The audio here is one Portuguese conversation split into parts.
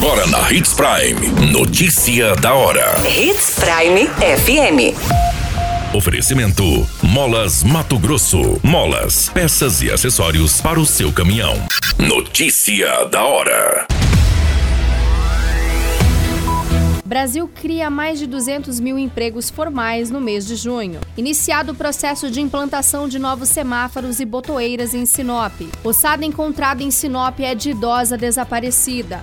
Agora na Hits Prime. Notícia da hora. Hits Prime FM. Oferecimento: Molas Mato Grosso. Molas, peças e acessórios para o seu caminhão. Notícia da hora. Brasil cria mais de 200 mil empregos formais no mês de junho. Iniciado o processo de implantação de novos semáforos e botoeiras em Sinop. Ossada encontrada em Sinop é de idosa desaparecida.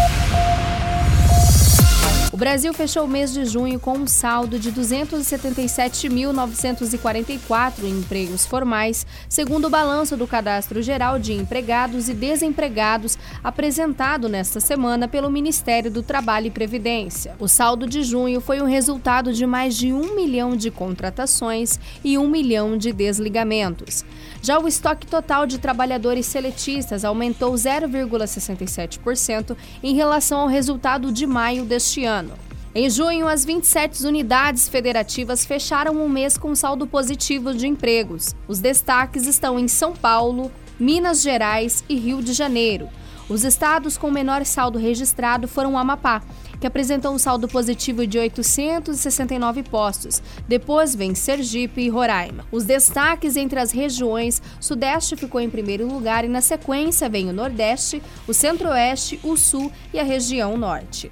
Brasil fechou o mês de junho com um saldo de 277.944 empregos formais, segundo o balanço do Cadastro Geral de Empregados e Desempregados apresentado nesta semana pelo Ministério do Trabalho e Previdência. O saldo de junho foi o resultado de mais de um milhão de contratações e um milhão de desligamentos. Já o estoque total de trabalhadores seletistas aumentou 0,67% em relação ao resultado de maio deste ano. Em junho, as 27 unidades federativas fecharam um mês com saldo positivo de empregos. Os destaques estão em São Paulo, Minas Gerais e Rio de Janeiro. Os estados com menor saldo registrado foram o Amapá, que apresentou um saldo positivo de 869 postos. Depois vem Sergipe e Roraima. Os destaques entre as regiões, Sudeste ficou em primeiro lugar e na sequência vem o Nordeste, o Centro-Oeste, o Sul e a região Norte.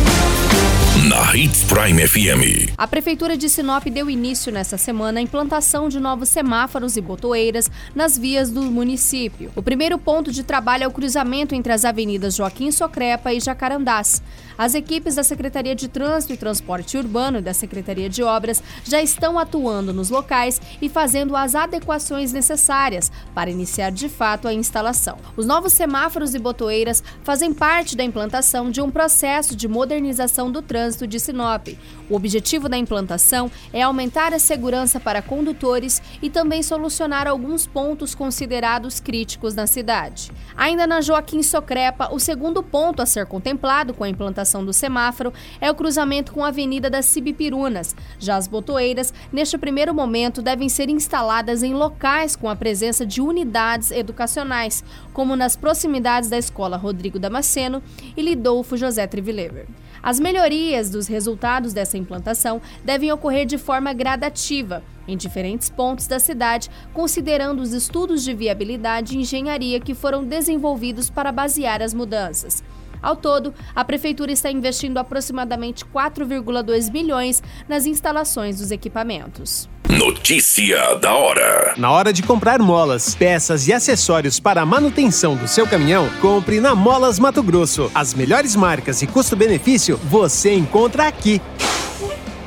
na Hits Prime FM. A Prefeitura de Sinop deu início nesta semana à implantação de novos semáforos e botoeiras nas vias do município. O primeiro ponto de trabalho é o cruzamento entre as avenidas Joaquim Socrepa e Jacarandás. As equipes da Secretaria de Trânsito e Transporte Urbano e da Secretaria de Obras já estão atuando nos locais e fazendo as adequações necessárias para iniciar de fato a instalação. Os novos semáforos e botoeiras fazem parte da implantação de um processo de modernização do trânsito de Sinop. O objetivo da implantação é aumentar a segurança para condutores e também solucionar alguns pontos considerados críticos na cidade. Ainda na Joaquim Socrepa, o segundo ponto a ser contemplado com a implantação do semáforo é o cruzamento com a Avenida das Cibipirunas. Já as botoeiras, neste primeiro momento, devem ser instaladas em locais com a presença de unidades educacionais, como nas proximidades da Escola Rodrigo Damasceno e Lidolfo José Trivilever. As melhorias dos resultados dessa implantação devem ocorrer de forma gradativa, em diferentes pontos da cidade, considerando os estudos de viabilidade e engenharia que foram desenvolvidos para basear as mudanças. Ao todo, a Prefeitura está investindo aproximadamente 4,2 milhões nas instalações dos equipamentos. Notícia da hora. Na hora de comprar molas, peças e acessórios para a manutenção do seu caminhão, compre na Molas Mato Grosso. As melhores marcas e custo-benefício você encontra aqui.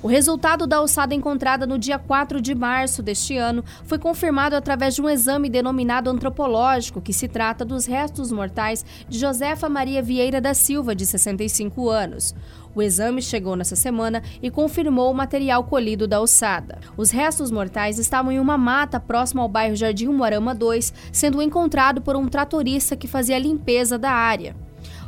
O resultado da alçada encontrada no dia 4 de março deste ano foi confirmado através de um exame denominado antropológico, que se trata dos restos mortais de Josefa Maria Vieira da Silva, de 65 anos. O exame chegou nessa semana e confirmou o material colhido da ossada. Os restos mortais estavam em uma mata próxima ao bairro Jardim Moarama 2, sendo encontrado por um tratorista que fazia a limpeza da área.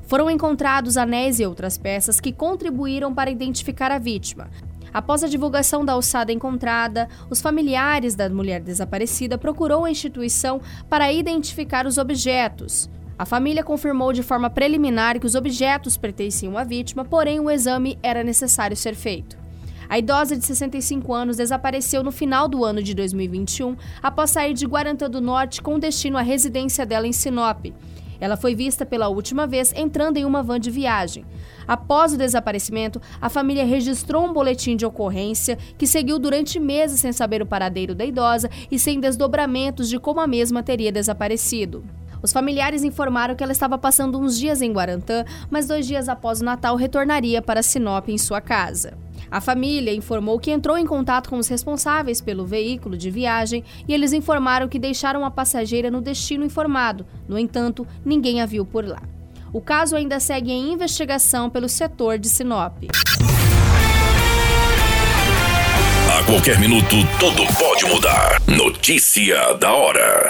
Foram encontrados anéis e outras peças que contribuíram para identificar a vítima. Após a divulgação da ossada encontrada, os familiares da mulher desaparecida procurou a instituição para identificar os objetos. A família confirmou de forma preliminar que os objetos pertenciam à vítima, porém o exame era necessário ser feito. A idosa de 65 anos desapareceu no final do ano de 2021 após sair de Guarantã do Norte com destino à residência dela em Sinop. Ela foi vista pela última vez entrando em uma van de viagem. Após o desaparecimento, a família registrou um boletim de ocorrência que seguiu durante meses sem saber o paradeiro da idosa e sem desdobramentos de como a mesma teria desaparecido. Os familiares informaram que ela estava passando uns dias em Guarantã, mas dois dias após o Natal retornaria para Sinop em sua casa. A família informou que entrou em contato com os responsáveis pelo veículo de viagem e eles informaram que deixaram a passageira no destino informado. No entanto, ninguém a viu por lá. O caso ainda segue em investigação pelo setor de Sinop. A qualquer minuto, tudo pode mudar. Notícia da hora.